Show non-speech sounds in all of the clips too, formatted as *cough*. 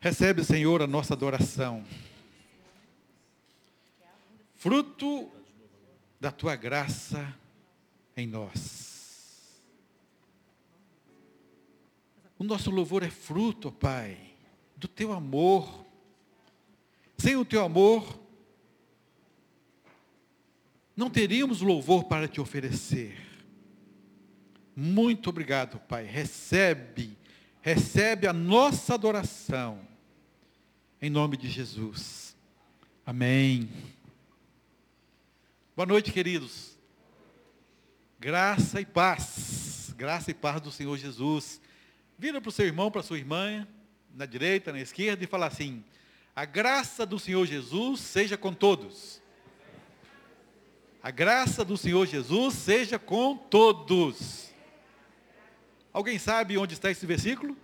Recebe, Senhor, a nossa adoração. Fruto da tua graça em nós. O nosso louvor é fruto, Pai, do teu amor. Sem o teu amor, não teríamos louvor para te oferecer. Muito obrigado, Pai. Recebe, recebe a nossa adoração. Em nome de Jesus. Amém. Boa noite, queridos. Graça e paz. Graça e paz do Senhor Jesus. Vira para o seu irmão, para a sua irmã, na direita, na esquerda, e fala assim: A graça do Senhor Jesus seja com todos. A graça do Senhor Jesus seja com todos. Alguém sabe onde está esse versículo?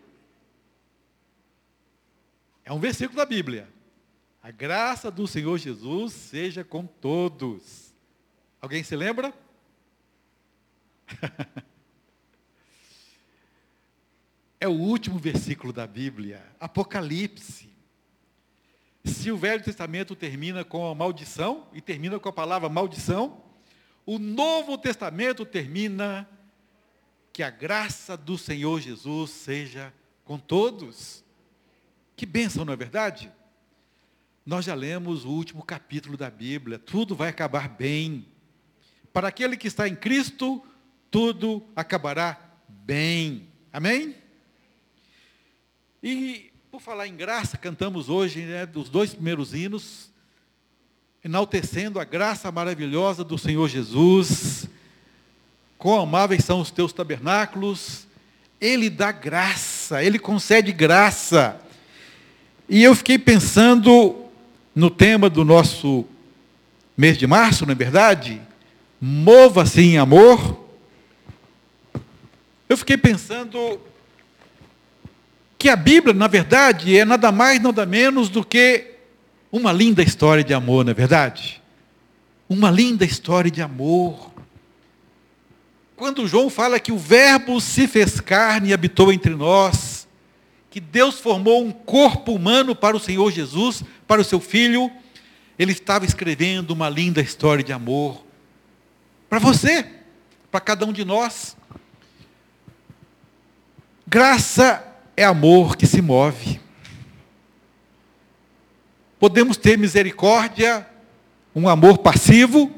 É um versículo da Bíblia. A graça do Senhor Jesus seja com todos. Alguém se lembra? *laughs* é o último versículo da Bíblia, Apocalipse. Se o Velho Testamento termina com a maldição e termina com a palavra maldição, o Novo Testamento termina que a graça do Senhor Jesus seja com todos. Que bênção, não é verdade? Nós já lemos o último capítulo da Bíblia, tudo vai acabar bem. Para aquele que está em Cristo, tudo acabará bem. Amém? E por falar em graça, cantamos hoje né, os dois primeiros hinos, enaltecendo a graça maravilhosa do Senhor Jesus. Quão amáveis são os teus tabernáculos, Ele dá graça, Ele concede graça. E eu fiquei pensando no tema do nosso mês de março, não é verdade? Mova-se em amor. Eu fiquei pensando que a Bíblia, na verdade, é nada mais, nada menos do que uma linda história de amor, não é verdade? Uma linda história de amor. Quando João fala que o Verbo se fez carne e habitou entre nós, que Deus formou um corpo humano para o Senhor Jesus, para o seu filho, ele estava escrevendo uma linda história de amor para você, para cada um de nós. Graça é amor que se move. Podemos ter misericórdia, um amor passivo,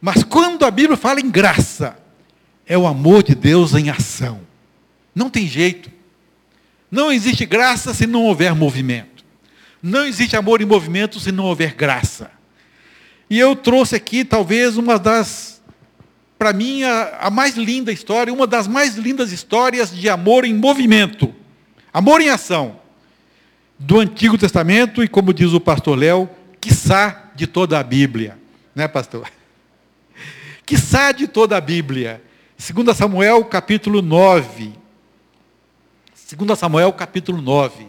mas quando a Bíblia fala em graça, é o amor de Deus em ação. Não tem jeito. Não existe graça se não houver movimento. Não existe amor em movimento se não houver graça. E eu trouxe aqui talvez uma das, para mim, a, a, mais linda história, uma das mais lindas histórias de amor em movimento, amor em ação, do Antigo Testamento e, como diz o pastor Léo, quiçá de toda a Bíblia. Né, pastor? *laughs* Quiçá de toda a Bíblia. 2 Samuel, capítulo 9. 2 Samuel capítulo 9.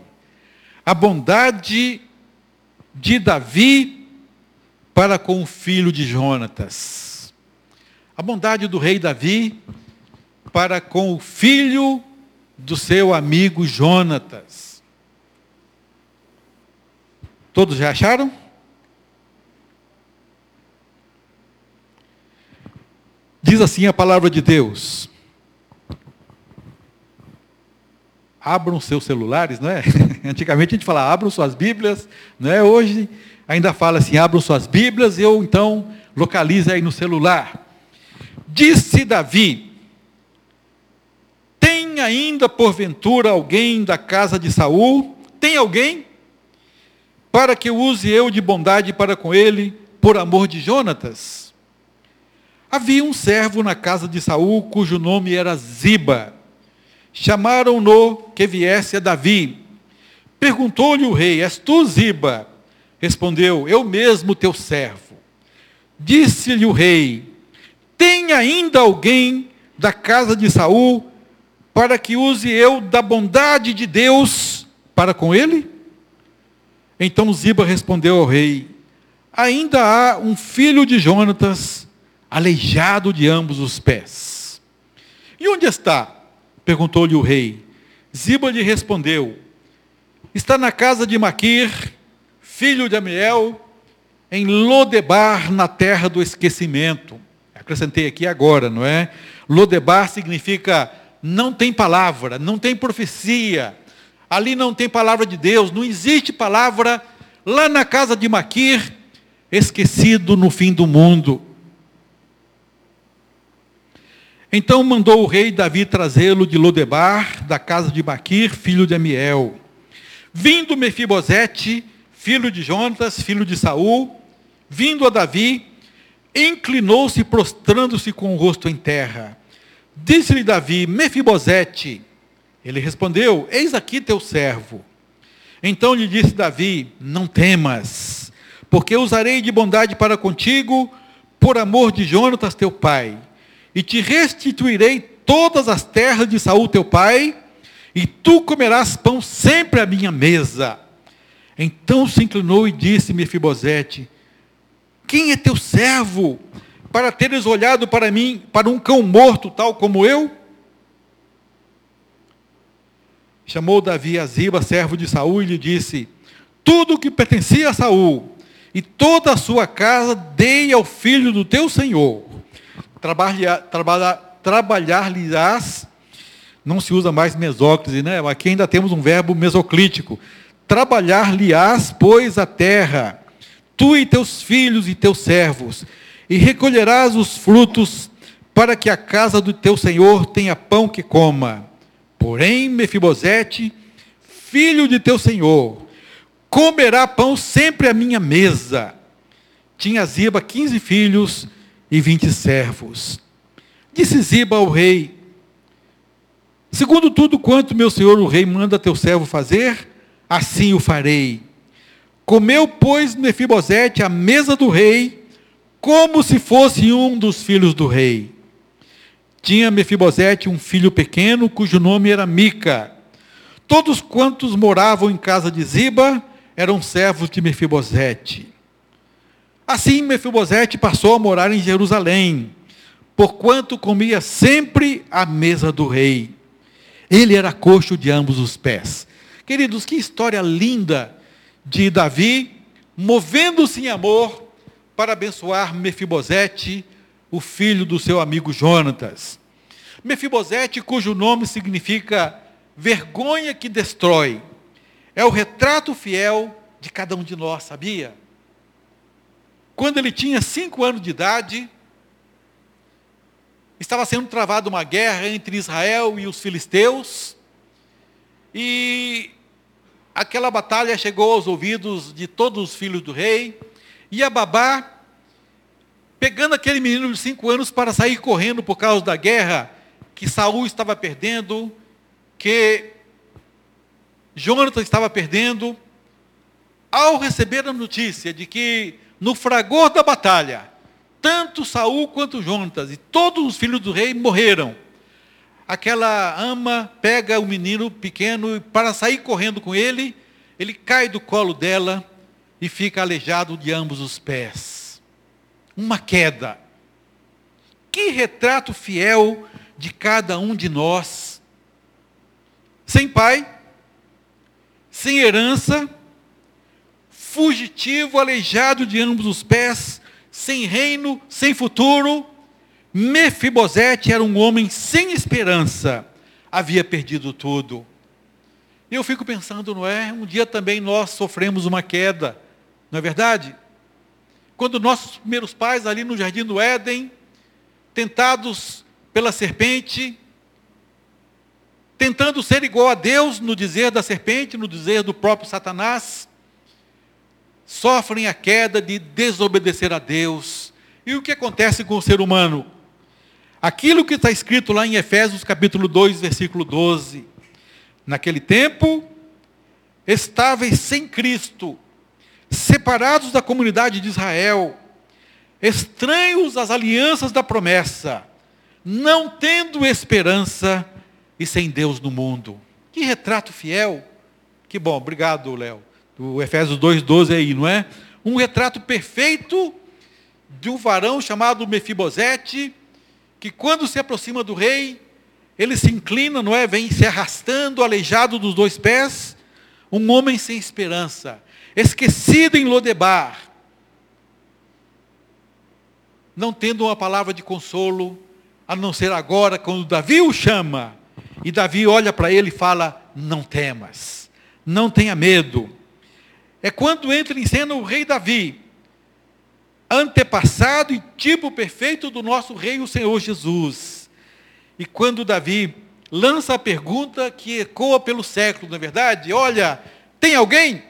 A bondade de Davi para com o filho de Jonatas. A bondade do rei Davi para com o filho do seu amigo Jonatas. Todos já acharam? Diz assim a palavra de Deus: abram seus celulares, não é? *laughs* Antigamente a gente falava, abram suas Bíblias, não é? Hoje ainda fala assim, abram suas Bíblias, ou então localize aí no celular. Disse Davi: Tem ainda porventura alguém da casa de Saul? Tem alguém? Para que use eu de bondade para com ele, por amor de Jonatas? Havia um servo na casa de Saul, cujo nome era Ziba Chamaram-no que viesse a Davi. Perguntou-lhe o rei: És tu, Ziba? Respondeu: Eu mesmo, teu servo. Disse-lhe o rei: Tem ainda alguém da casa de Saul para que use eu da bondade de Deus para com ele? Então Ziba respondeu ao rei: Ainda há um filho de Jonatas, aleijado de ambos os pés. E onde está? Perguntou-lhe o rei. Ziba lhe respondeu: está na casa de Maquir, filho de Amiel, em Lodebar, na terra do esquecimento. Acrescentei aqui agora, não é? Lodebar significa não tem palavra, não tem profecia, ali não tem palavra de Deus, não existe palavra lá na casa de Maquir, esquecido no fim do mundo. Então mandou o rei Davi trazê-lo de Lodebar, da casa de Maquir, filho de Amiel. Vindo Mefibosete, filho de Jonatas, filho de Saul, vindo a Davi, inclinou-se prostrando-se com o rosto em terra. Disse-lhe Davi: Mefibosete. Ele respondeu: Eis aqui teu servo. Então lhe disse Davi: Não temas, porque usarei de bondade para contigo, por amor de Jonatas teu pai, e te restituirei todas as terras de Saul teu pai, e tu comerás pão sempre à minha mesa. Então se inclinou e disse Mefibosete: Quem é teu servo? para teres olhado para mim, para um cão morto, tal como eu? Chamou Davi a Ziba, servo de Saul, e lhe disse: Tudo o que pertencia a Saul e toda a sua casa dei ao filho do teu senhor. Trabalhar-lhe-ás, não se usa mais mesóclise, né? Aqui ainda temos um verbo mesoclítico. Trabalhar-lhe-ás, pois, a terra, tu e teus filhos e teus servos, e recolherás os frutos para que a casa do teu senhor tenha pão que coma. Porém, Mefibosete, filho de teu senhor, comerá pão sempre à minha mesa. Tinha Ziba quinze filhos e vinte servos. Disse Ziba ao rei: Segundo tudo quanto meu senhor o rei manda teu servo fazer, assim o farei. Comeu, pois, Mefibosete à mesa do rei, como se fosse um dos filhos do rei. Tinha Mefibosete um filho pequeno, cujo nome era Mica. Todos quantos moravam em casa de Ziba eram servos de Mefibosete. Assim Mefibosete passou a morar em Jerusalém, porquanto comia sempre à mesa do rei. Ele era coxo de ambos os pés. Queridos, que história linda de Davi, movendo-se em amor para abençoar Mefibosete, o filho do seu amigo Jonatas. Mefibosete, cujo nome significa vergonha que destrói, é o retrato fiel de cada um de nós, sabia? Quando ele tinha cinco anos de idade, estava sendo travada uma guerra entre Israel e os filisteus, e aquela batalha chegou aos ouvidos de todos os filhos do rei, e a babá, pegando aquele menino de cinco anos para sair correndo por causa da guerra que Saul estava perdendo, que Jonathan estava perdendo, ao receber a notícia de que no fragor da batalha, tanto Saul quanto Jonatas e todos os filhos do rei morreram. Aquela ama pega o menino pequeno e para sair correndo com ele, ele cai do colo dela e fica aleijado de ambos os pés. Uma queda. Que retrato fiel de cada um de nós. Sem pai, sem herança, fugitivo, aleijado de ambos os pés, sem reino, sem futuro. Mefibosete era um homem sem esperança, havia perdido tudo. E eu fico pensando, não é? Um dia também nós sofremos uma queda não é verdade? Quando nossos primeiros pais, ali no jardim do Éden, tentados pela serpente, tentando ser igual a Deus no dizer da serpente, no dizer do próprio Satanás, sofrem a queda de desobedecer a Deus. E o que acontece com o ser humano? Aquilo que está escrito lá em Efésios capítulo 2, versículo 12. Naquele tempo, estáveis sem Cristo, separados da comunidade de Israel, estranhos às alianças da promessa, não tendo esperança e sem Deus no mundo. Que retrato fiel. Que bom, obrigado, Léo. O Efésios 2,12 aí, não é? Um retrato perfeito de um varão chamado Mefibosete, que quando se aproxima do rei, ele se inclina, não é? Vem se arrastando, aleijado dos dois pés, um homem sem esperança, esquecido em Lodebar, não tendo uma palavra de consolo, a não ser agora, quando Davi o chama, e Davi olha para ele e fala: Não temas, não tenha medo. É quando entra em cena o rei Davi, antepassado e tipo perfeito do nosso rei, o Senhor Jesus. E quando Davi lança a pergunta que ecoa pelo século, na é verdade, olha, tem alguém?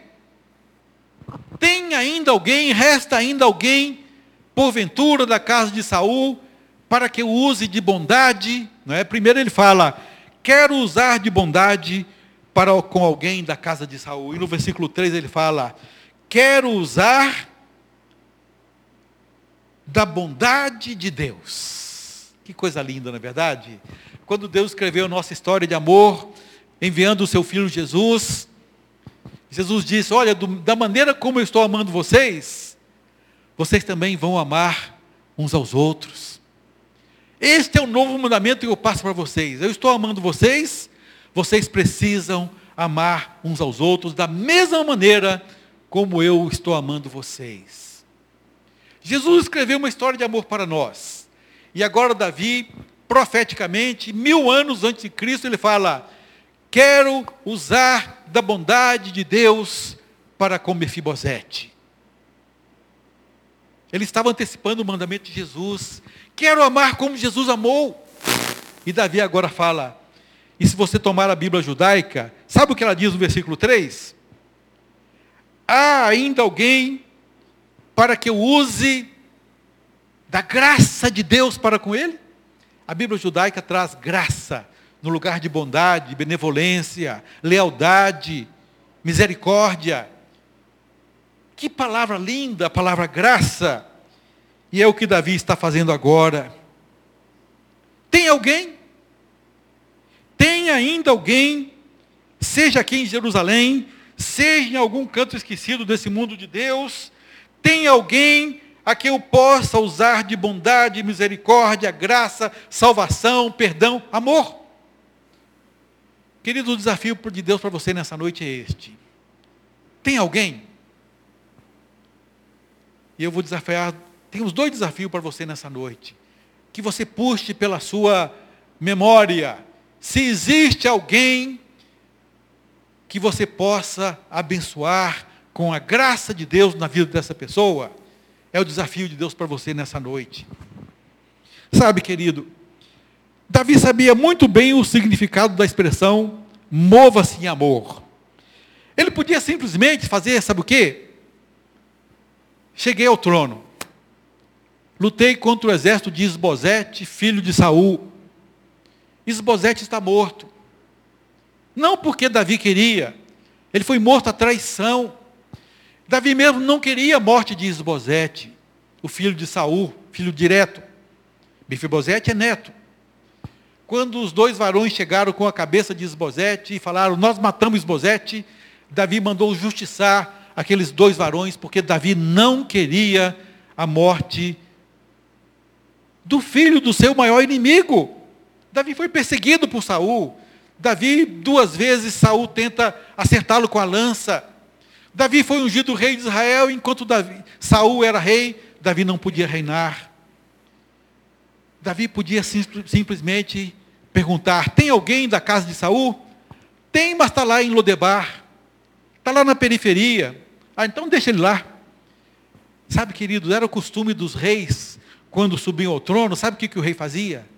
Tem ainda alguém, resta ainda alguém, porventura da casa de Saul, para que eu use de bondade, não é? Primeiro ele fala: "Quero usar de bondade para com alguém da casa de Saul". E no versículo 3 ele fala: "Quero usar da bondade de Deus". Que coisa linda, na é verdade? Quando Deus escreveu a nossa história de amor, enviando o seu filho Jesus, Jesus disse: Olha, do, da maneira como eu estou amando vocês, vocês também vão amar uns aos outros. Este é o novo mandamento que eu passo para vocês. Eu estou amando vocês, vocês precisam amar uns aos outros da mesma maneira como eu estou amando vocês. Jesus escreveu uma história de amor para nós. E agora Davi, profeticamente, mil anos antes de Cristo, ele fala: Quero usar da bondade de Deus para com Mefibosete. Ele estava antecipando o mandamento de Jesus. Quero amar como Jesus amou. E Davi agora fala, e se você tomar a Bíblia judaica, sabe o que ela diz no versículo 3? Há ainda alguém para que eu use da graça de Deus para com ele? A Bíblia judaica traz graça no lugar de bondade, benevolência, lealdade, misericórdia. Que palavra linda, a palavra graça. E é o que Davi está fazendo agora. Tem alguém? Tem ainda alguém, seja aqui em Jerusalém, seja em algum canto esquecido desse mundo de Deus, tem alguém a quem eu possa usar de bondade, misericórdia, graça, salvação, perdão, amor. Querido, o desafio de Deus para você nessa noite é este. Tem alguém? E eu vou desafiar temos dois desafios para você nessa noite. Que você puxe pela sua memória. Se existe alguém que você possa abençoar com a graça de Deus na vida dessa pessoa, é o desafio de Deus para você nessa noite. Sabe, querido, Davi sabia muito bem o significado da expressão mova-se em amor. Ele podia simplesmente fazer, sabe o quê? Cheguei ao trono. Lutei contra o exército de Isbosete, filho de Saul. Isbosete está morto. Não porque Davi queria, ele foi morto à traição. Davi mesmo não queria a morte de Isbosete, o filho de Saul, filho direto. Bifibosete é neto. Quando os dois varões chegaram com a cabeça de Isbosete e falaram, nós matamos Isbosete, Davi mandou justiçar aqueles dois varões, porque Davi não queria a morte do filho do seu maior inimigo. Davi foi perseguido por Saul. Davi, duas vezes, Saul tenta acertá-lo com a lança. Davi foi ungido rei de Israel, enquanto Davi, Saul era rei, Davi não podia reinar. Davi podia simplesmente perguntar: tem alguém da casa de Saul? Tem, mas está lá em Lodebar. Está lá na periferia. Ah, então deixa ele lá. Sabe, queridos, era o costume dos reis quando subiam ao trono, sabe o que, que o rei fazia?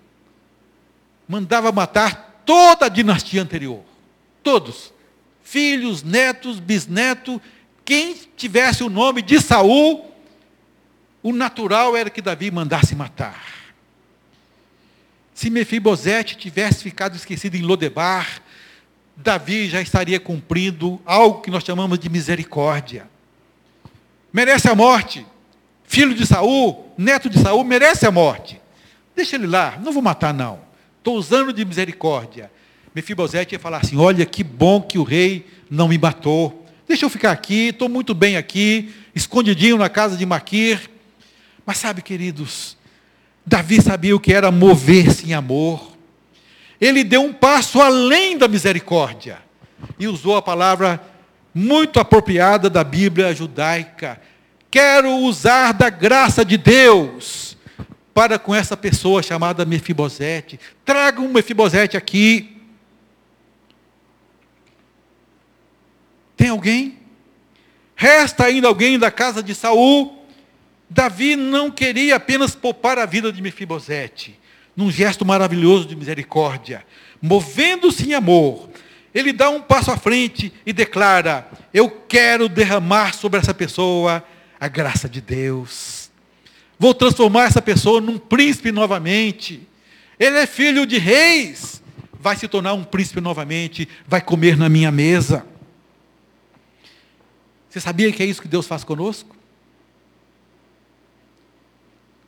Mandava matar toda a dinastia anterior. Todos. Filhos, netos, bisnetos, quem tivesse o nome de Saul, o natural era que Davi mandasse matar. Se Mefibosete tivesse ficado esquecido em Lodebar, Davi já estaria cumprindo algo que nós chamamos de misericórdia. Merece a morte, filho de Saul, neto de Saul, merece a morte. Deixa ele lá, não vou matar não. Estou usando de misericórdia. Mefibosete ia falar assim: olha que bom que o rei não me matou. Deixa eu ficar aqui, estou muito bem aqui, escondidinho na casa de Maquir. Mas sabe, queridos, Davi sabia o que era mover-se em amor. Ele deu um passo além da misericórdia e usou a palavra muito apropriada da Bíblia judaica. Quero usar da graça de Deus para com essa pessoa chamada Mefibosete. Traga um Mefibosete aqui. Tem alguém? Resta ainda alguém da casa de Saul? Davi não queria apenas poupar a vida de Mefibosete, num gesto maravilhoso de misericórdia, movendo-se em amor, ele dá um passo à frente e declara: Eu quero derramar sobre essa pessoa a graça de Deus. Vou transformar essa pessoa num príncipe novamente. Ele é filho de reis. Vai se tornar um príncipe novamente. Vai comer na minha mesa. Você sabia que é isso que Deus faz conosco?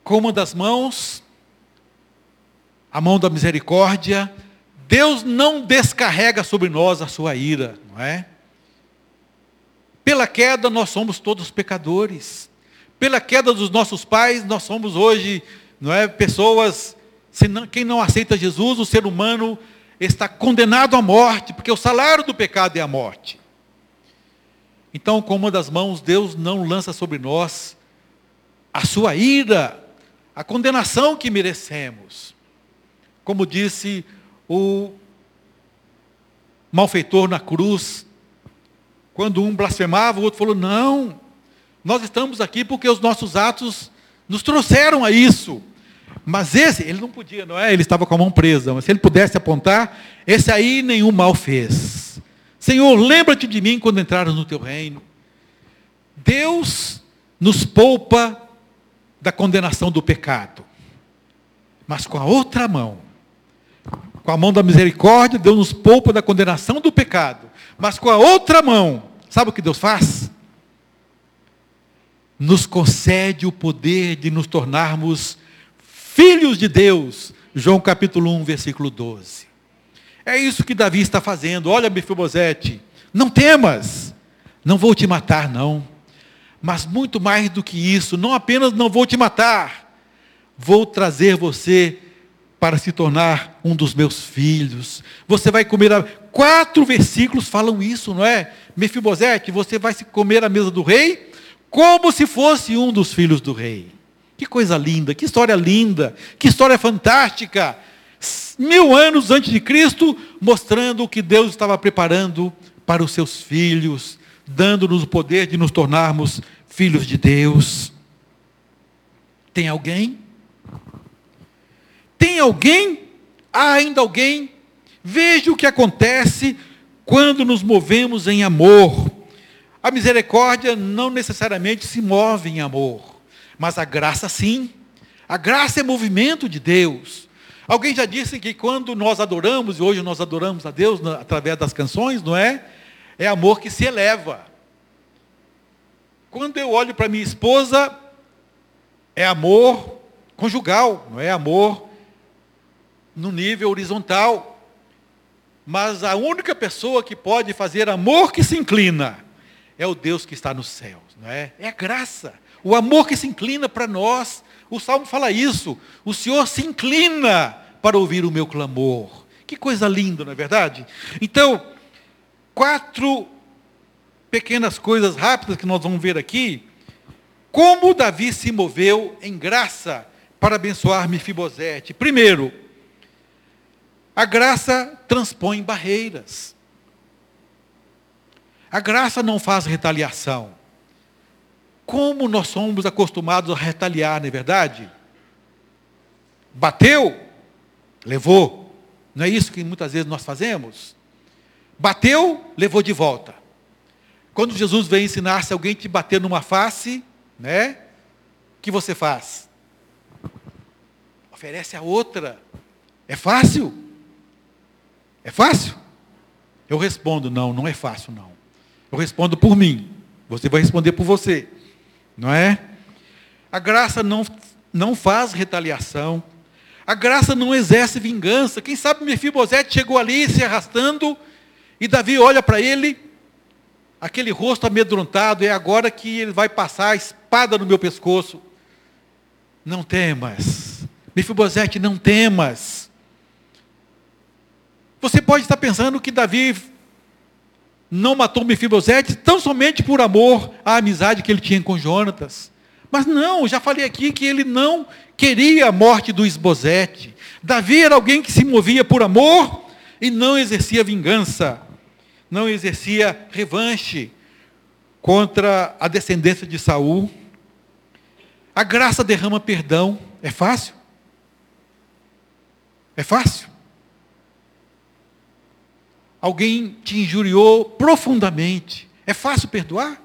Com uma das mãos, a mão da misericórdia, Deus não descarrega sobre nós a sua ira, não é? Pela queda nós somos todos pecadores. Pela queda dos nossos pais, nós somos hoje, não é, pessoas, quem não aceita Jesus, o ser humano está condenado à morte, porque o salário do pecado é a morte. Então, com uma das mãos, Deus não lança sobre nós a sua ira, a condenação que merecemos. Como disse o malfeitor na cruz, quando um blasfemava, o outro falou: Não, nós estamos aqui porque os nossos atos nos trouxeram a isso. Mas esse, ele não podia, não é? Ele estava com a mão presa. Mas se ele pudesse apontar, esse aí nenhum mal fez. Senhor, lembra-te de mim quando entrares no teu reino. Deus nos poupa da condenação do pecado. Mas com a outra mão, com a mão da misericórdia, Deus nos poupa da condenação do pecado. Mas com a outra mão, sabe o que Deus faz? Nos concede o poder de nos tornarmos filhos de Deus. João capítulo 1, versículo 12. É isso que Davi está fazendo. Olha, Mefibosete, não temas, não vou te matar, não. Mas muito mais do que isso, não apenas não vou te matar, vou trazer você para se tornar um dos meus filhos. Você vai comer. A... Quatro versículos falam isso, não é? Mefibosete, você vai se comer a mesa do rei como se fosse um dos filhos do rei. Que coisa linda, que história linda, que história fantástica. Mil anos antes de Cristo, mostrando o que Deus estava preparando para os seus filhos, dando-nos o poder de nos tornarmos filhos de Deus. Tem alguém tem alguém? Há ainda alguém? Veja o que acontece quando nos movemos em amor. A misericórdia não necessariamente se move em amor, mas a graça sim. A graça é movimento de Deus. Alguém já disse que quando nós adoramos, e hoje nós adoramos a Deus através das canções, não é? É amor que se eleva. Quando eu olho para minha esposa, é amor conjugal, não é amor no nível horizontal. Mas a única pessoa que pode fazer amor que se inclina é o Deus que está nos céus, não é? É a graça. O amor que se inclina para nós. O salmo fala isso. O Senhor se inclina para ouvir o meu clamor. Que coisa linda, não é verdade? Então, quatro pequenas coisas rápidas que nós vamos ver aqui. Como Davi se moveu em graça para abençoar Mefibosete. Primeiro, a graça transpõe barreiras. A graça não faz retaliação. Como nós somos acostumados a retaliar, não é verdade? Bateu, levou. Não é isso que muitas vezes nós fazemos? Bateu, levou de volta. Quando Jesus vem ensinar se alguém te bater numa face, né? O que você faz? Oferece a outra. É fácil? É fácil? Eu respondo, não, não é fácil não. Eu respondo por mim. Você vai responder por você. Não é? A graça não, não faz retaliação. A graça não exerce vingança. Quem sabe Mefibosete chegou ali se arrastando e Davi olha para ele, aquele rosto amedrontado, é agora que ele vai passar a espada no meu pescoço. Não temas. Mefibosete, não temas. Você pode estar pensando que Davi não matou Mefibosete tão somente por amor à amizade que ele tinha com Jonatas. Mas não, já falei aqui que ele não queria a morte do Esbozete. Davi era alguém que se movia por amor e não exercia vingança, não exercia revanche contra a descendência de Saul. A graça derrama perdão. É fácil? É fácil? Alguém te injuriou profundamente. É fácil perdoar?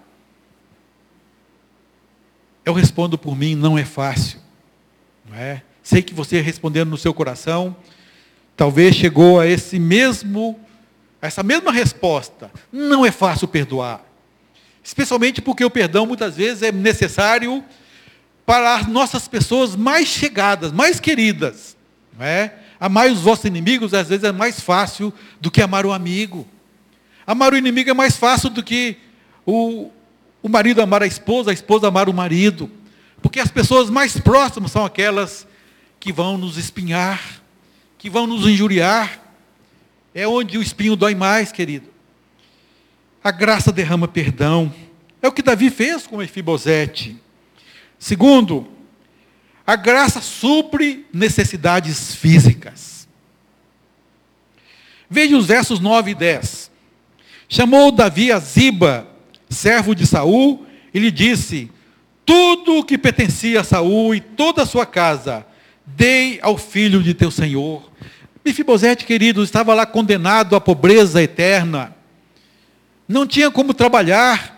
Eu respondo por mim, não é fácil. Não é? Sei que você respondendo no seu coração, talvez chegou a esse mesmo, a essa mesma resposta. Não é fácil perdoar. Especialmente porque o perdão muitas vezes é necessário para as nossas pessoas mais chegadas, mais queridas. Não é? Amar os vossos inimigos às vezes é mais fácil do que amar o amigo. Amar o inimigo é mais fácil do que o, o marido amar a esposa, a esposa amar o marido. Porque as pessoas mais próximas são aquelas que vão nos espinhar, que vão nos injuriar. É onde o espinho dói mais, querido. A graça derrama perdão. É o que Davi fez com Efibosete. Segundo, a graça supre necessidades físicas. Veja os versos 9 e 10. Chamou Davi a Ziba, servo de Saul, e lhe disse: Tudo o que pertencia a Saul e toda a sua casa, dei ao filho de teu senhor. Mefibosete, querido, estava lá condenado à pobreza eterna. Não tinha como trabalhar.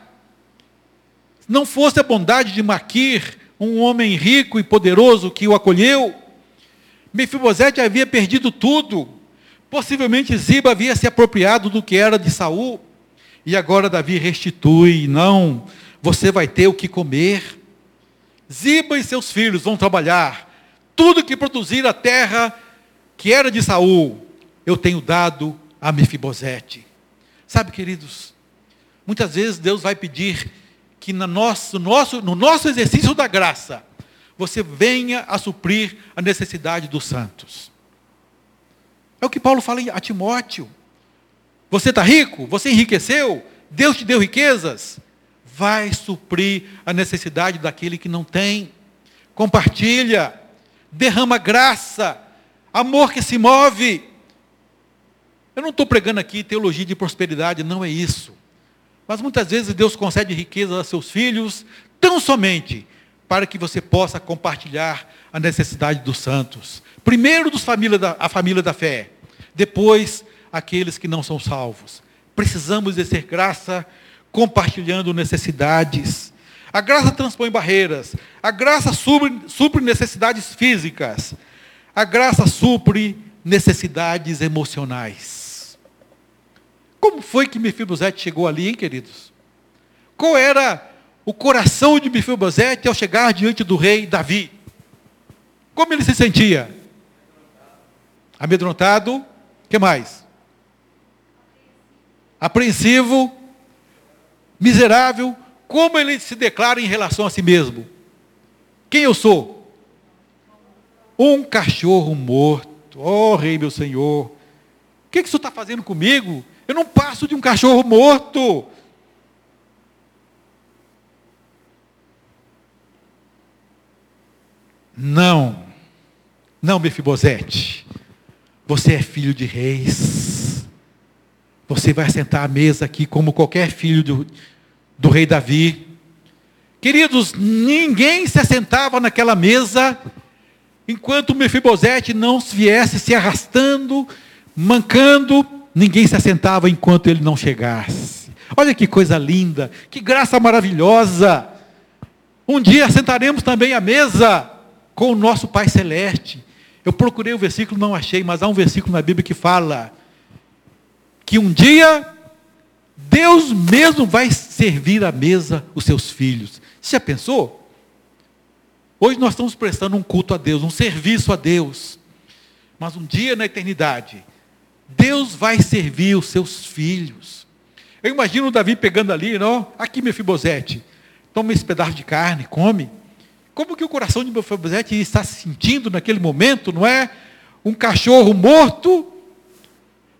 Não fosse a bondade de Maquir, um homem rico e poderoso que o acolheu, Mefibosete havia perdido tudo. Possivelmente Ziba havia se apropriado do que era de Saul. E agora Davi restitui, não, você vai ter o que comer. Ziba e seus filhos vão trabalhar. Tudo que produzir a terra que era de Saul, eu tenho dado a Mefibosete. Sabe, queridos, muitas vezes Deus vai pedir que no nosso, nosso, no nosso exercício da graça, você venha a suprir a necessidade dos santos. É o que Paulo fala a Timóteo. Você está rico? Você enriqueceu? Deus te deu riquezas? Vai suprir a necessidade daquele que não tem. Compartilha. Derrama graça. Amor que se move. Eu não estou pregando aqui teologia de prosperidade, não é isso. Mas muitas vezes Deus concede riqueza a seus filhos, tão somente para que você possa compartilhar a necessidade dos santos. Primeiro dos família da, a família da fé, depois aqueles que não são salvos. Precisamos exercer graça compartilhando necessidades. A graça transpõe barreiras. A graça supre, supre necessidades físicas. A graça supre necessidades emocionais. Como foi que Mefibosete chegou ali, hein, queridos? Qual era o coração de Mefibosete ao chegar diante do rei Davi? Como ele se sentia? Amedrontado. O que mais? Apreensivo. Miserável. Como ele se declara em relação a si mesmo? Quem eu sou? Um cachorro morto. Oh, rei meu senhor. O que, que isso está fazendo comigo? Eu não passo de um cachorro morto. Não. Não, Mefibosete. Você é filho de reis. Você vai sentar à mesa aqui como qualquer filho do, do rei Davi. Queridos, ninguém se assentava naquela mesa enquanto Mefibosete não viesse se arrastando, mancando, ninguém se assentava enquanto ele não chegasse. Olha que coisa linda, que graça maravilhosa. Um dia sentaremos também à mesa com o nosso Pai Celeste. Eu procurei o versículo, não achei, mas há um versículo na Bíblia que fala que um dia Deus mesmo vai servir à mesa os seus filhos. Você já pensou? Hoje nós estamos prestando um culto a Deus, um serviço a Deus. Mas um dia na eternidade, Deus vai servir os seus filhos. Eu imagino Davi pegando ali, não? Aqui, meu Fibosete, toma esse pedaço de carne, come. Como que o coração de Mefibosete está se sentindo naquele momento, não é? Um cachorro morto.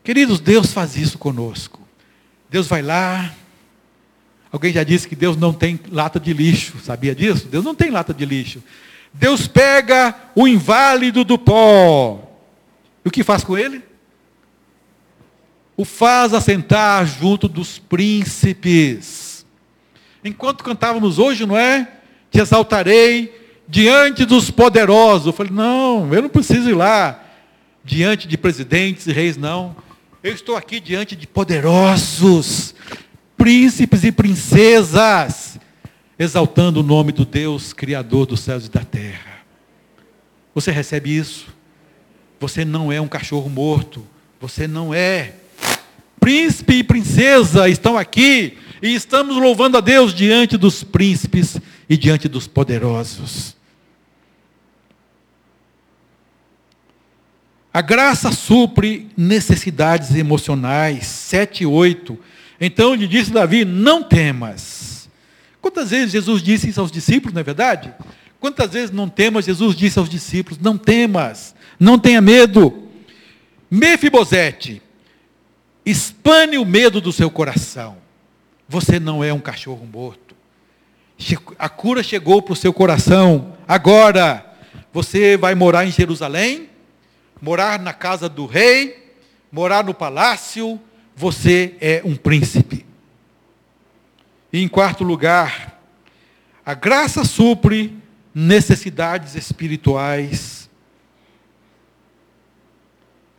Queridos, Deus faz isso conosco. Deus vai lá. Alguém já disse que Deus não tem lata de lixo, sabia disso? Deus não tem lata de lixo. Deus pega o inválido do pó. E o que faz com ele? O faz assentar junto dos príncipes. Enquanto cantávamos hoje, não é? Te exaltarei diante dos poderosos. Eu falei, não, eu não preciso ir lá diante de presidentes e reis, não. Eu estou aqui diante de poderosos, príncipes e princesas, exaltando o nome do Deus Criador dos céus e da terra. Você recebe isso? Você não é um cachorro morto. Você não é. Príncipe e princesa estão aqui e estamos louvando a Deus diante dos príncipes e diante dos poderosos. A graça supre necessidades emocionais. 7 e 8. Então lhe disse Davi: Não temas. Quantas vezes Jesus disse isso aos discípulos, não é verdade? Quantas vezes não temas, Jesus disse aos discípulos: Não temas, não tenha medo. Mefibosete, espane o medo do seu coração. Você não é um cachorro morto. A cura chegou para o seu coração. Agora, você vai morar em Jerusalém, morar na casa do rei, morar no palácio, você é um príncipe. E em quarto lugar, a graça supre necessidades espirituais.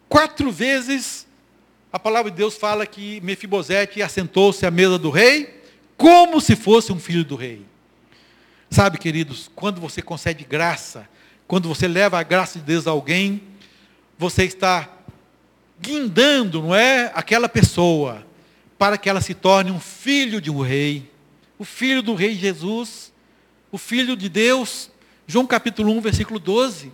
Quatro vezes a palavra de Deus fala que Mefibosete assentou-se à mesa do rei, como se fosse um filho do rei. Sabe, queridos, quando você concede graça, quando você leva a graça de Deus a alguém, você está guindando, não é, aquela pessoa para que ela se torne um filho de um rei, o filho do rei Jesus, o filho de Deus. João capítulo 1, versículo 12.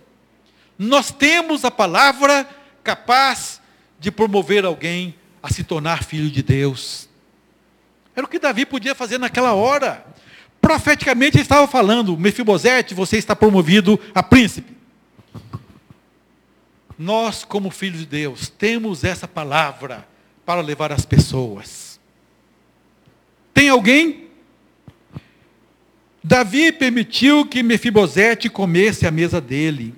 Nós temos a palavra capaz de promover alguém a se tornar filho de Deus. Era o que Davi podia fazer naquela hora. Profeticamente ele estava falando, Mefibosete, você está promovido a príncipe. Nós, como filhos de Deus, temos essa palavra para levar as pessoas. Tem alguém? Davi permitiu que Mefibosete comesse a mesa dele.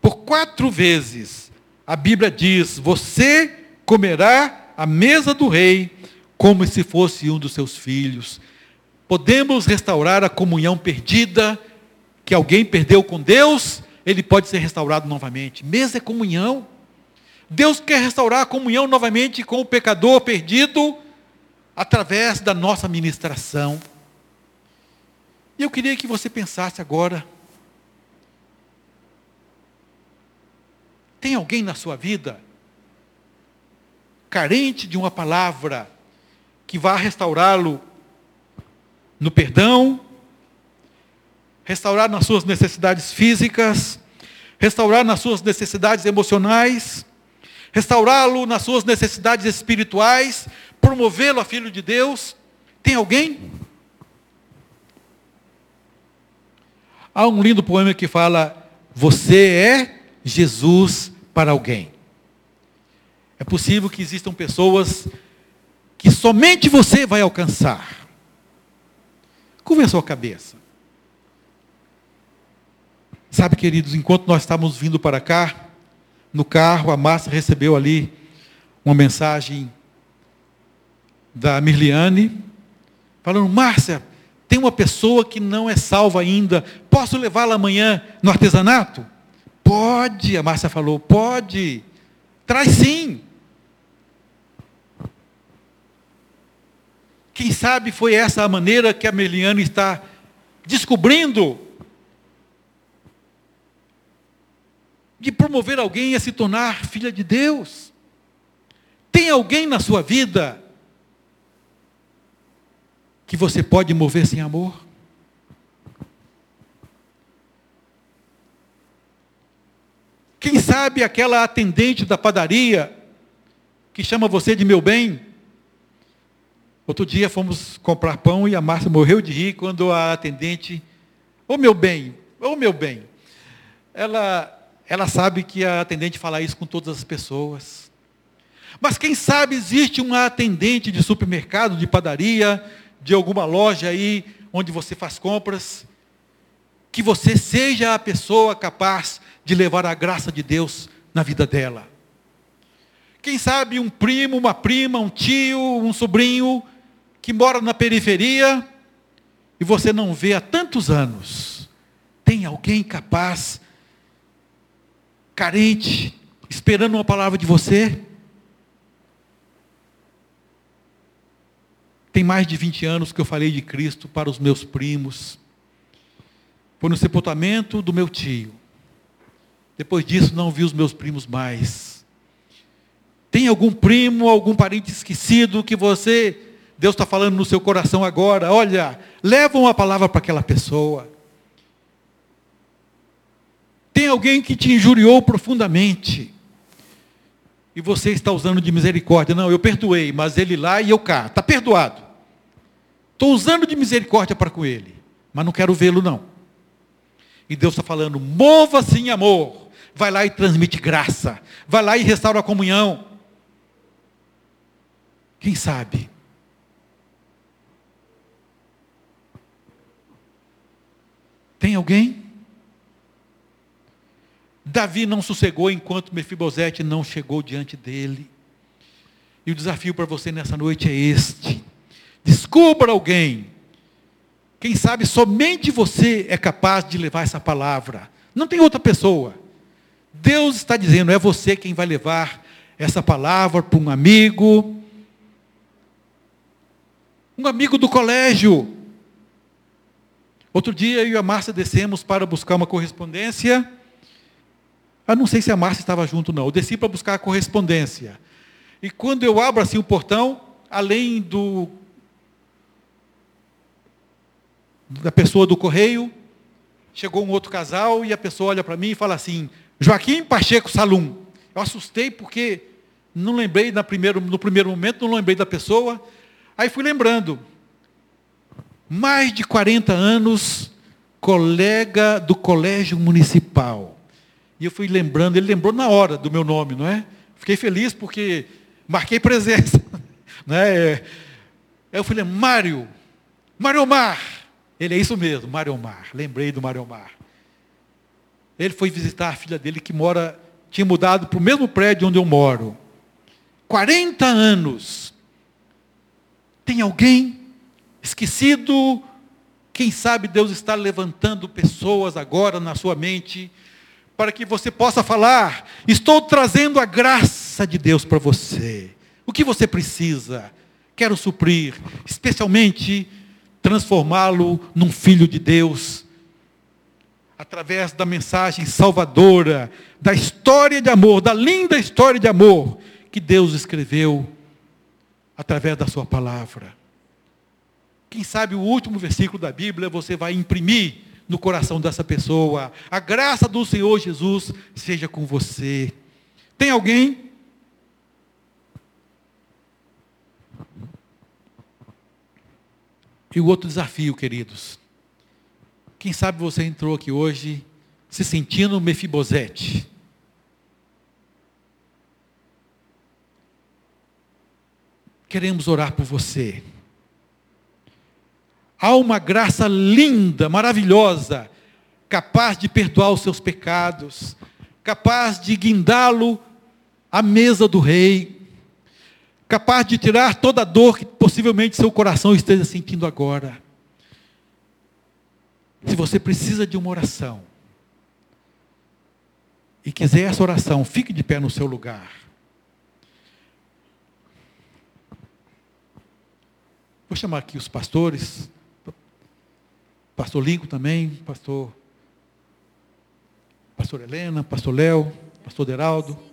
Por quatro vezes, a Bíblia diz: Você comerá a mesa do rei como se fosse um dos seus filhos. Podemos restaurar a comunhão perdida que alguém perdeu com Deus ele pode ser restaurado novamente. Mesa é comunhão. Deus quer restaurar a comunhão novamente com o pecador perdido através da nossa ministração. E eu queria que você pensasse agora: alguém na sua vida carente de uma palavra que vá restaurá-lo no perdão, restaurar nas suas necessidades físicas, restaurar nas suas necessidades emocionais, restaurá-lo nas suas necessidades espirituais, promovê-lo a filho de Deus. Tem alguém? Há um lindo poema que fala: Você é Jesus para alguém. É possível que existam pessoas que somente você vai alcançar. Curva a sua cabeça. Sabe, queridos, enquanto nós estávamos vindo para cá, no carro, a Márcia recebeu ali uma mensagem da Mirliane, falando: Márcia, tem uma pessoa que não é salva ainda, posso levá-la amanhã no artesanato? Pode, a Márcia falou, pode, traz sim. Quem sabe foi essa a maneira que a Mirliane está descobrindo de promover alguém a se tornar filha de Deus. Tem alguém na sua vida que você pode mover sem amor? Quem sabe aquela atendente da padaria que chama você de meu bem? Outro dia fomos comprar pão e a Márcia morreu de rir quando a atendente, ô oh, meu bem, ô oh, meu bem, ela ela sabe que a atendente fala isso com todas as pessoas. Mas quem sabe existe uma atendente de supermercado, de padaria, de alguma loja aí onde você faz compras, que você seja a pessoa capaz de levar a graça de Deus na vida dela. Quem sabe um primo, uma prima, um tio, um sobrinho que mora na periferia e você não vê há tantos anos. Tem alguém capaz, carente, esperando uma palavra de você? Tem mais de 20 anos que eu falei de Cristo para os meus primos. Foi no sepultamento do meu tio. Depois disso, não vi os meus primos mais. Tem algum primo, algum parente esquecido que você, Deus está falando no seu coração agora? Olha, leva uma palavra para aquela pessoa. Tem alguém que te injuriou profundamente. E você está usando de misericórdia. Não, eu perdoei, mas ele lá e eu cá. Está perdoado. Estou usando de misericórdia para com ele. Mas não quero vê-lo, não. E Deus está falando, mova-se em amor. Vai lá e transmite graça. Vai lá e restaura a comunhão. Quem sabe? Tem alguém? Davi não sossegou enquanto Mefibosete não chegou diante dele. E o desafio para você nessa noite é este: descubra alguém. Quem sabe somente você é capaz de levar essa palavra. Não tem outra pessoa. Deus está dizendo, é você quem vai levar essa palavra para um amigo, um amigo do colégio. Outro dia eu e a Márcia descemos para buscar uma correspondência. Eu não sei se a Márcia estava junto, não. Eu desci para buscar a correspondência. E quando eu abro assim o portão, além do da pessoa do correio, chegou um outro casal e a pessoa olha para mim e fala assim: Joaquim Pacheco Salum. Eu assustei porque não lembrei na primeiro, no primeiro momento, não lembrei da pessoa. Aí fui lembrando. Mais de 40 anos, colega do colégio municipal. E eu fui lembrando, ele lembrou na hora do meu nome, não é? Fiquei feliz porque marquei presença. *laughs* Né? Eu falei, Mário, Mário Mar. Ele é isso mesmo, Mário Mar. Lembrei do Mário Mar. Ele foi visitar a filha dele que mora, tinha mudado para o mesmo prédio onde eu moro. 40 anos. Tem alguém esquecido? Quem sabe Deus está levantando pessoas agora na sua mente para que você possa falar: estou trazendo a graça de Deus para você. O que você precisa? Quero suprir, especialmente transformá-lo num filho de Deus, através da mensagem salvadora, da história de amor, da linda história de amor que Deus escreveu através da sua palavra. Quem sabe o último versículo da Bíblia você vai imprimir no coração dessa pessoa. A graça do Senhor Jesus seja com você. Tem alguém? E o outro desafio, queridos. Quem sabe você entrou aqui hoje se sentindo Mefibosete. queremos orar por você. Há uma graça linda, maravilhosa, capaz de perdoar os seus pecados, capaz de guindá-lo à mesa do rei, capaz de tirar toda a dor que possivelmente seu coração esteja sentindo agora. Se você precisa de uma oração e quiser essa oração, fique de pé no seu lugar. Vou chamar aqui os pastores, pastor Lincoln também, pastor, pastor Helena, pastor Léo, pastor Deraldo.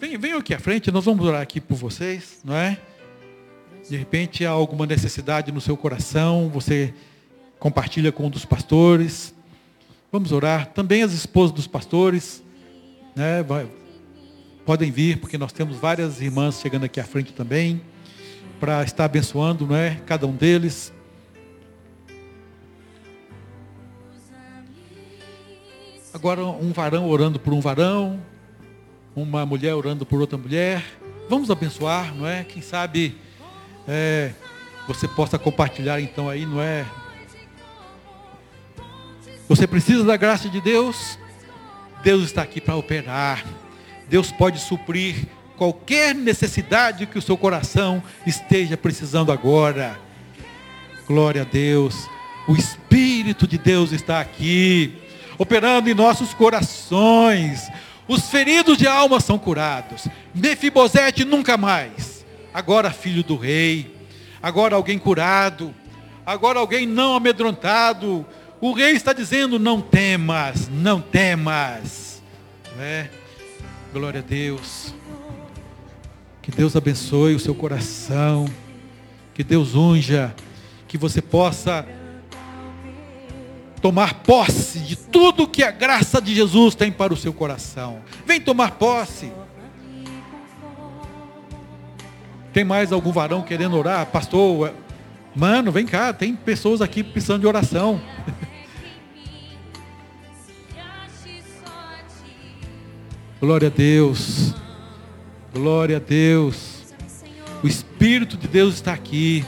vem, venham aqui à frente, nós vamos orar aqui por vocês, não é? De repente há alguma necessidade no seu coração, você compartilha com um dos pastores. Vamos orar. Também as esposas dos pastores, né? Vai, podem vir, porque nós temos várias irmãs chegando aqui à frente também, para estar abençoando, não é? Cada um deles. Agora um varão orando por um varão, uma mulher orando por outra mulher. Vamos abençoar, não é? Quem sabe é, você possa compartilhar então aí, não é? Você precisa da graça de Deus? Deus está aqui para operar. Deus pode suprir qualquer necessidade que o seu coração esteja precisando agora. Glória a Deus. O Espírito de Deus está aqui, operando em nossos corações. Os feridos de alma são curados. Mefibosete nunca mais. Agora filho do rei. Agora alguém curado. Agora alguém não amedrontado. O rei está dizendo: não temas, não temas. É? Glória a Deus. Que Deus abençoe o seu coração. Que Deus unja. Que você possa tomar posse de tudo que a graça de Jesus tem para o seu coração. Vem tomar posse. Tem mais algum varão querendo orar? Pastor, mano, vem cá, tem pessoas aqui precisando de oração. *laughs* Glória a Deus. Glória a Deus. O Espírito de Deus está aqui,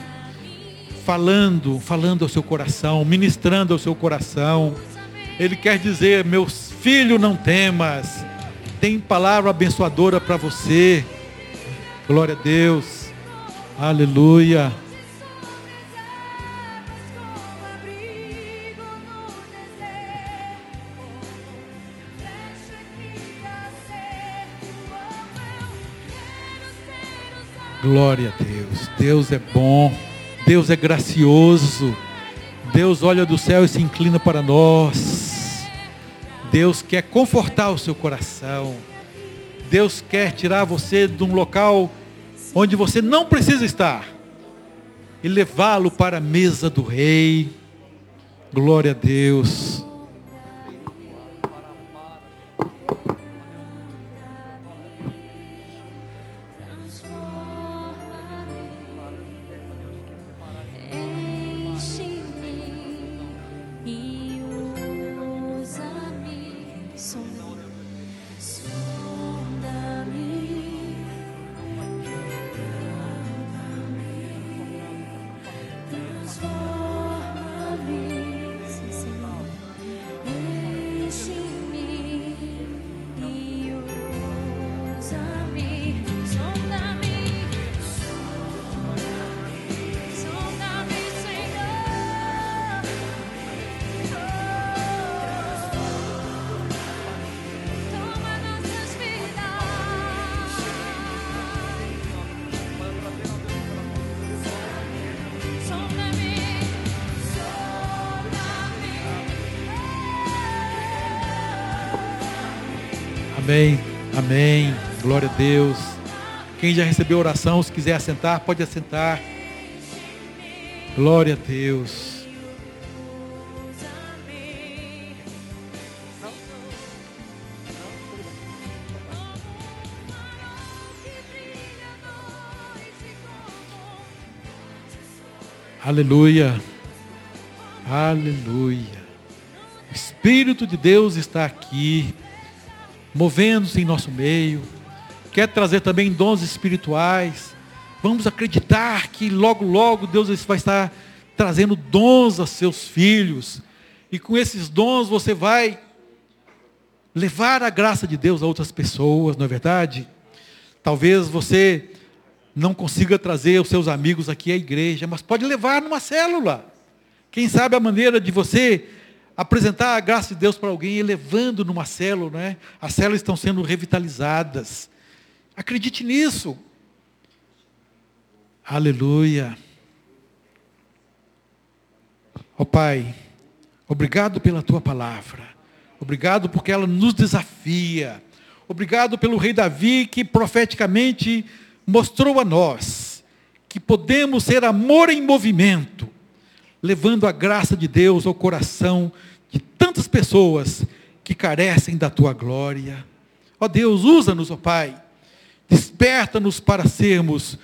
falando, falando ao seu coração, ministrando ao seu coração. Ele quer dizer: meus filhos, não temas. Tem palavra abençoadora para você. Glória a Deus. Aleluia. Glória a Deus. Deus é bom. Deus é gracioso. Deus olha do céu e se inclina para nós. Deus quer confortar o seu coração. Deus quer tirar você de um local onde você não precisa estar e levá-lo para a mesa do rei. Glória a Deus. Amém. Amém. Glória a Deus. Quem já recebeu oração, se quiser assentar, pode assentar. Glória a Deus. Aleluia. Aleluia. O Espírito de Deus está aqui movendo-se em nosso meio, quer trazer também dons espirituais. Vamos acreditar que logo, logo Deus vai estar trazendo dons a seus filhos. E com esses dons você vai levar a graça de Deus a outras pessoas, não é verdade? Talvez você não consiga trazer os seus amigos aqui à igreja, mas pode levar numa célula. Quem sabe a maneira de você apresentar a graça de Deus para alguém, elevando numa célula, né? As células estão sendo revitalizadas. Acredite nisso. Aleluia. Ó oh, Pai, obrigado pela tua palavra. Obrigado porque ela nos desafia. Obrigado pelo rei Davi que profeticamente mostrou a nós que podemos ser amor em movimento levando a graça de Deus ao coração de tantas pessoas que carecem da tua glória. Ó Deus, usa-nos, ó Pai. Desperta-nos para sermos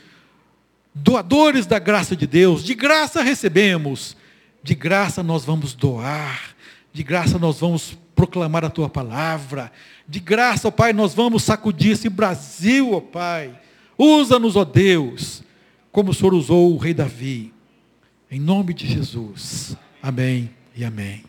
doadores da graça de Deus. De graça recebemos, de graça nós vamos doar, de graça nós vamos proclamar a tua palavra. De graça, ó Pai, nós vamos sacudir esse Brasil, ó Pai. Usa-nos, ó Deus, como o Senhor usou o rei Davi. Em nome de Jesus. Amém e amém.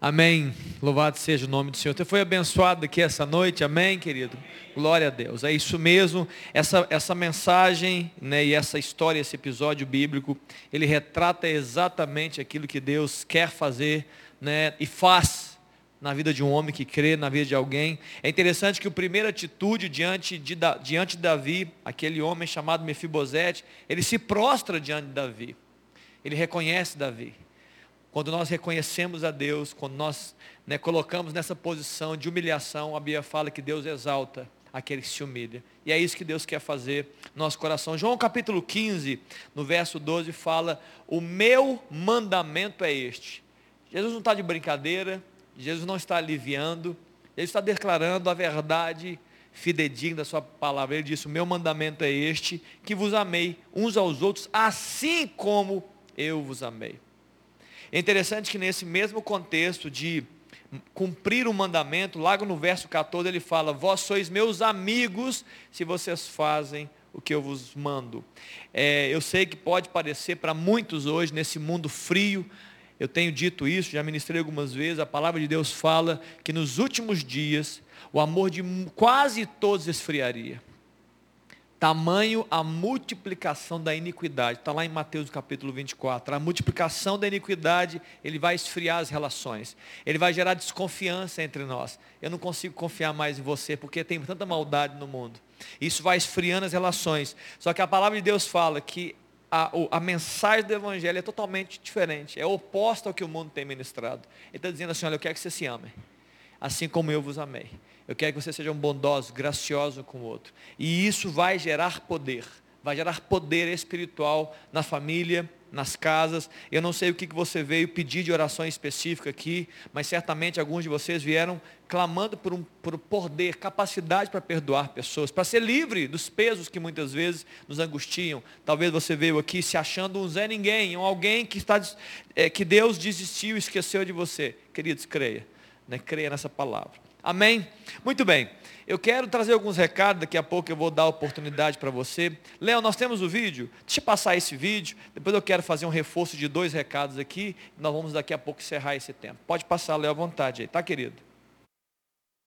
Amém. Louvado seja o nome do Senhor. Você foi abençoado aqui essa noite, amém, querido? Glória a Deus. É isso mesmo. Essa, essa mensagem né, e essa história, esse episódio bíblico, ele retrata exatamente aquilo que Deus quer fazer né, e faz na vida de um homem que crê, na vida de alguém. É interessante que a primeira atitude diante de, diante de Davi, aquele homem chamado Mefibosete, ele se prostra diante de Davi. Ele reconhece Davi. Quando nós reconhecemos a Deus, quando nós né, colocamos nessa posição de humilhação, a Bíblia fala que Deus exalta aquele que se humilha. E é isso que Deus quer fazer no nosso coração. João capítulo 15, no verso 12, fala: O meu mandamento é este. Jesus não está de brincadeira, Jesus não está aliviando, ele está declarando a verdade fidedigna da sua palavra. Ele disse: O meu mandamento é este, que vos amei uns aos outros, assim como eu vos amei. É interessante que nesse mesmo contexto de cumprir o mandamento, logo no verso 14 ele fala: Vós sois meus amigos se vocês fazem o que eu vos mando. É, eu sei que pode parecer para muitos hoje, nesse mundo frio, eu tenho dito isso, já ministrei algumas vezes, a palavra de Deus fala que nos últimos dias o amor de quase todos esfriaria. Tamanho a multiplicação da iniquidade. Está lá em Mateus capítulo 24. A multiplicação da iniquidade, ele vai esfriar as relações. Ele vai gerar desconfiança entre nós. Eu não consigo confiar mais em você, porque tem tanta maldade no mundo. Isso vai esfriando as relações. Só que a palavra de Deus fala que a, a mensagem do Evangelho é totalmente diferente. É oposta ao que o mundo tem ministrado. Ele está dizendo assim, olha, eu quero que você se ame. Assim como eu vos amei. Eu quero que vocês sejam bondosos, graciosos com o outro. E isso vai gerar poder. Vai gerar poder espiritual na família, nas casas. Eu não sei o que você veio pedir de oração específica aqui, mas certamente alguns de vocês vieram clamando por um por poder, capacidade para perdoar pessoas, para ser livre dos pesos que muitas vezes nos angustiam. Talvez você veio aqui se achando um Zé Ninguém, um alguém que, está, é, que Deus desistiu, esqueceu de você. Queridos, creia. Né? Creia nessa palavra. Amém? Muito bem. Eu quero trazer alguns recados, daqui a pouco eu vou dar oportunidade para você. Léo, nós temos o vídeo. Deixa eu passar esse vídeo. Depois eu quero fazer um reforço de dois recados aqui. Nós vamos daqui a pouco encerrar esse tempo. Pode passar, Léo, à vontade aí, tá, querido?